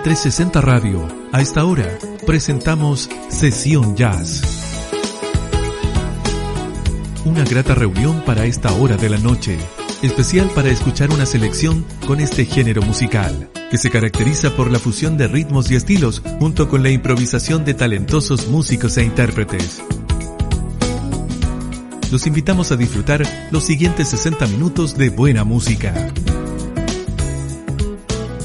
En 360 Radio, a esta hora, presentamos Sesión Jazz. Una grata reunión para esta hora de la noche, especial para escuchar una selección con este género musical, que se caracteriza por la fusión de ritmos y estilos junto con la improvisación de talentosos músicos e intérpretes. Los invitamos a disfrutar los siguientes 60 minutos de buena música.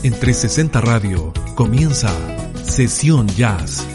En 360 Radio comienza Sesión Jazz.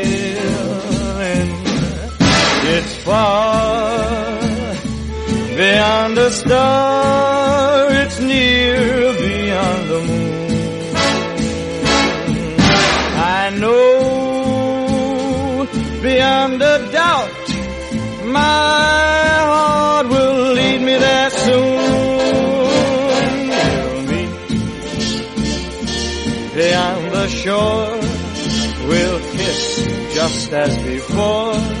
It's far beyond the star, it's near beyond the moon. I know beyond a doubt my heart will lead me there soon. We'll meet beyond the shore. We'll kiss just as before.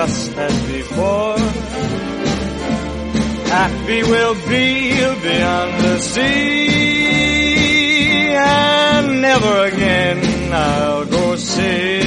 Just as before. Happy we'll be beyond the sea, and never again I'll go sailing.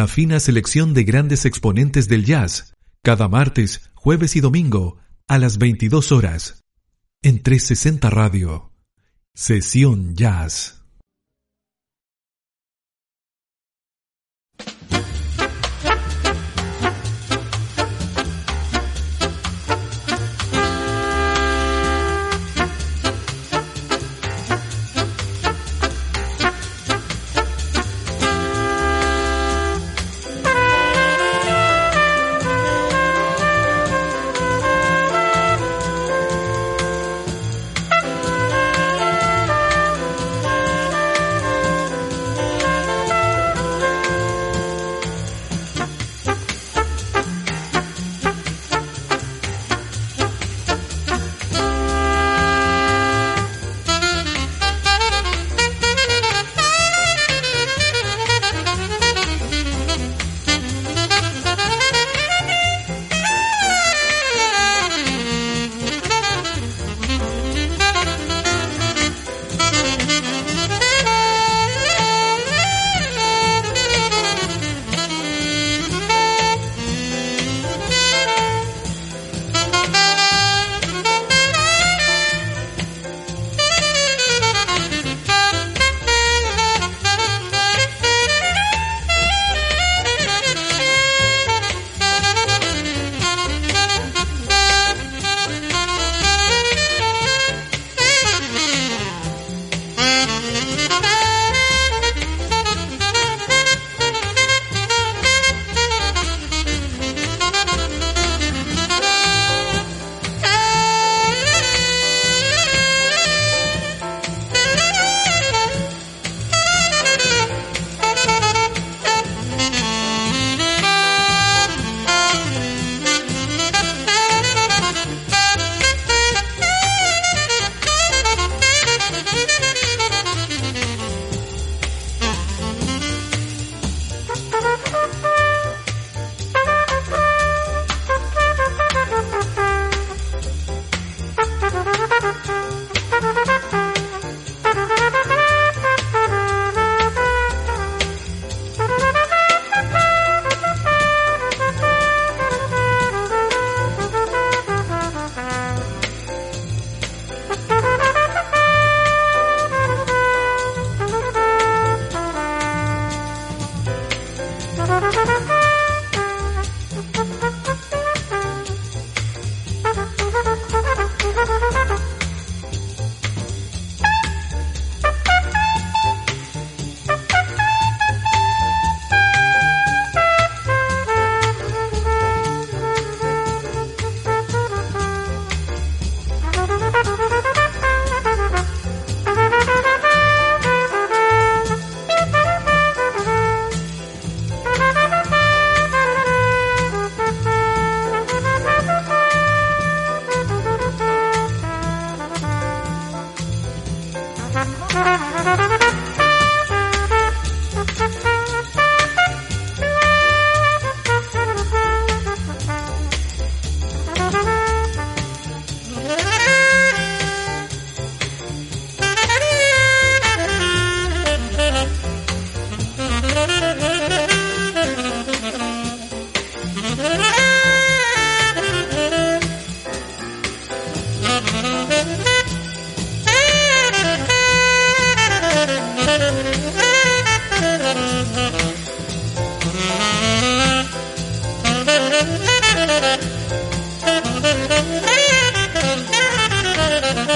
Una fina selección de grandes exponentes del jazz, cada martes, jueves y domingo, a las 22 horas. En 360 Radio. Sesión Jazz.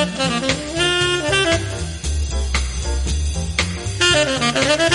Thank you.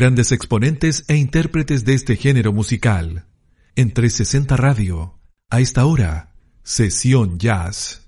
Grandes exponentes e intérpretes de este género musical. En 360 Radio, a esta hora, Sesión Jazz.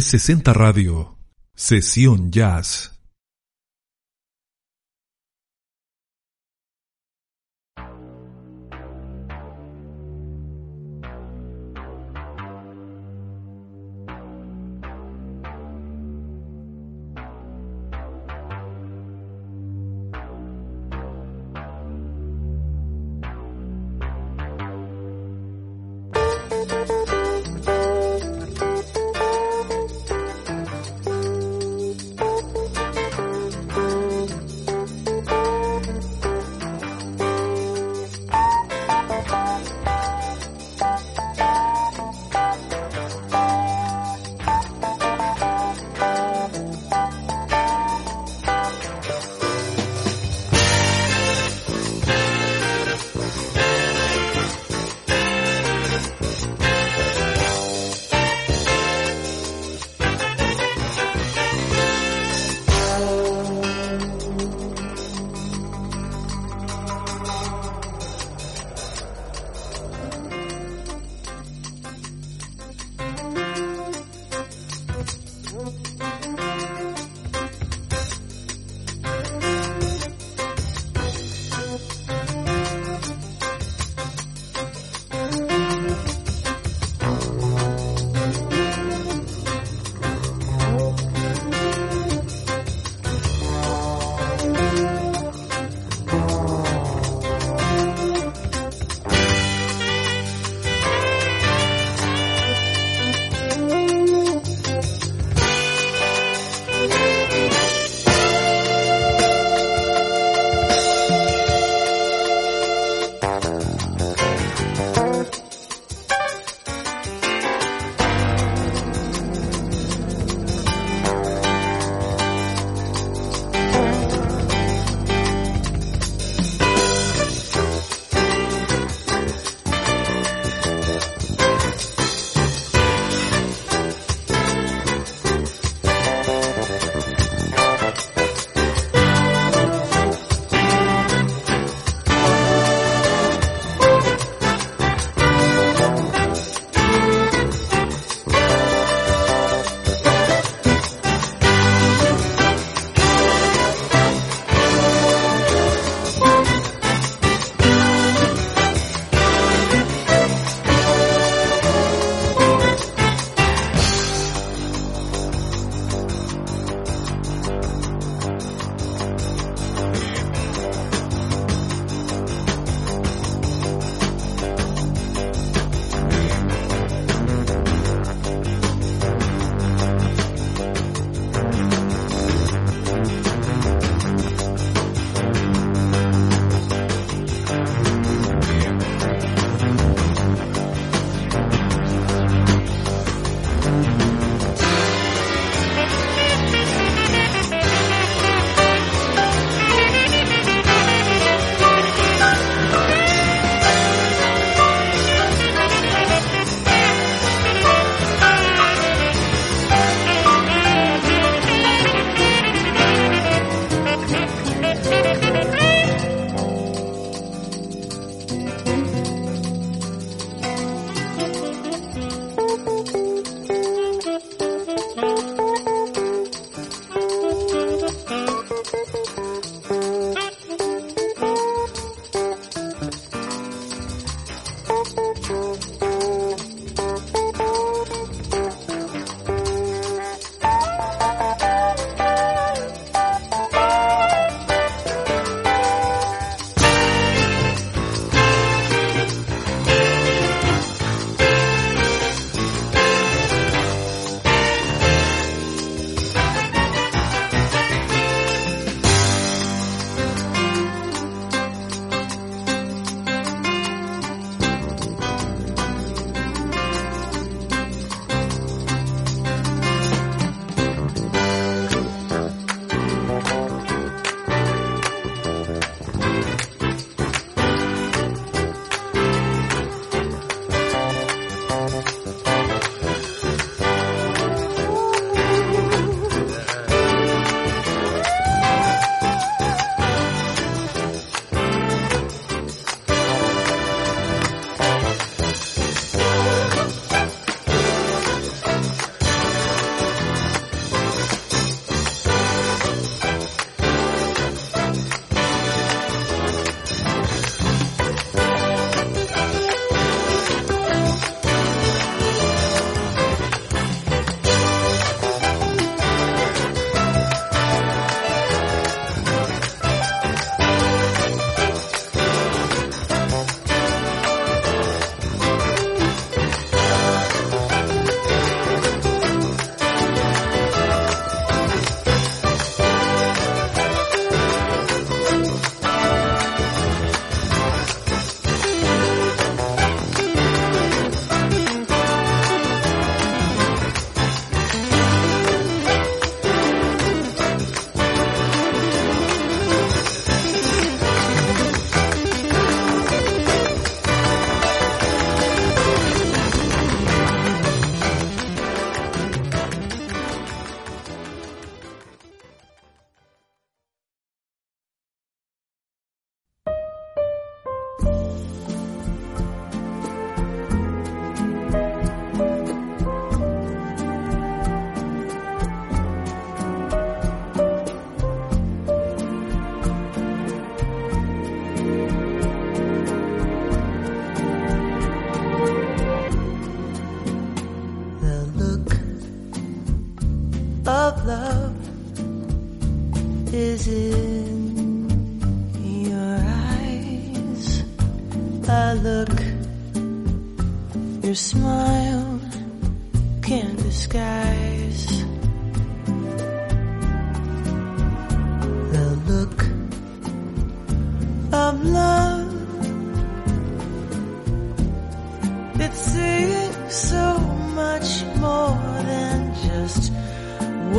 360 Radio. Sesión Jazz.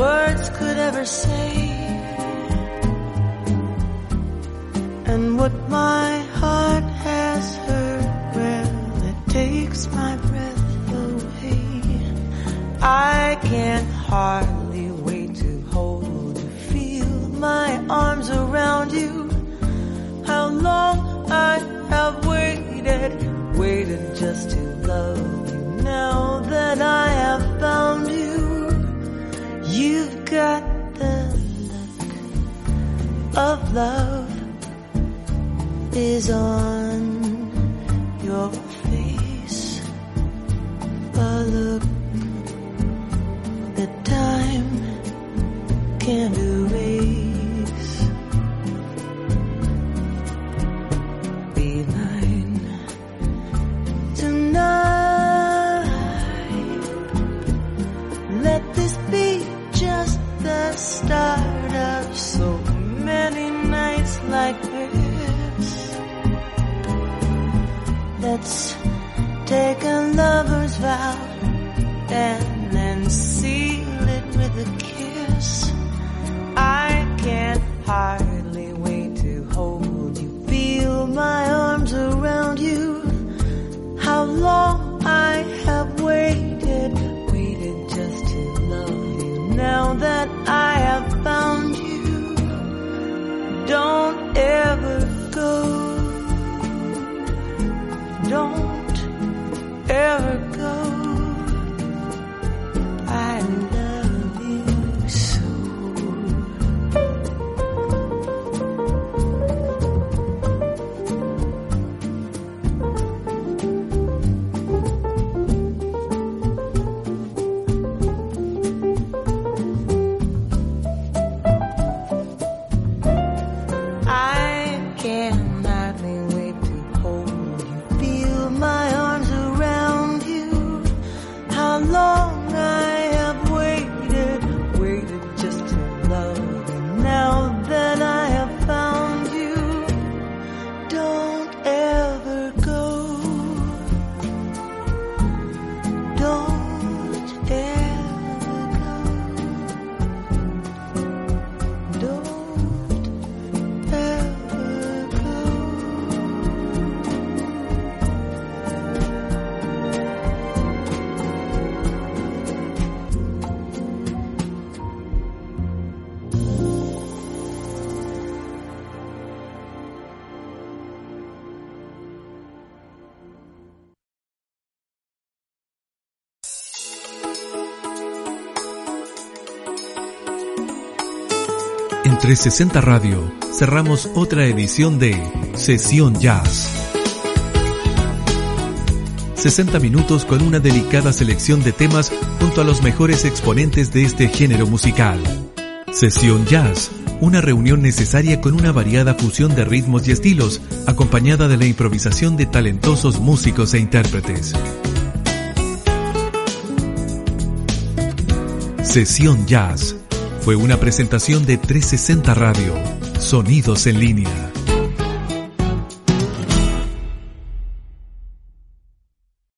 words could ever say. And what my heart has heard well it takes my breath away. I can hardly wait to hold you feel my arms around you. How long I have waited waited just to love you. Now that I have found you You've got the look of love is on your face. A look 360 Radio cerramos otra edición de Sesión Jazz. 60 minutos con una delicada selección de temas junto a los mejores exponentes de este género musical. Sesión Jazz, una reunión necesaria con una variada fusión de ritmos y estilos, acompañada de la improvisación de talentosos músicos e intérpretes. Sesión Jazz fue una presentación de 360 Radio, Sonidos en línea.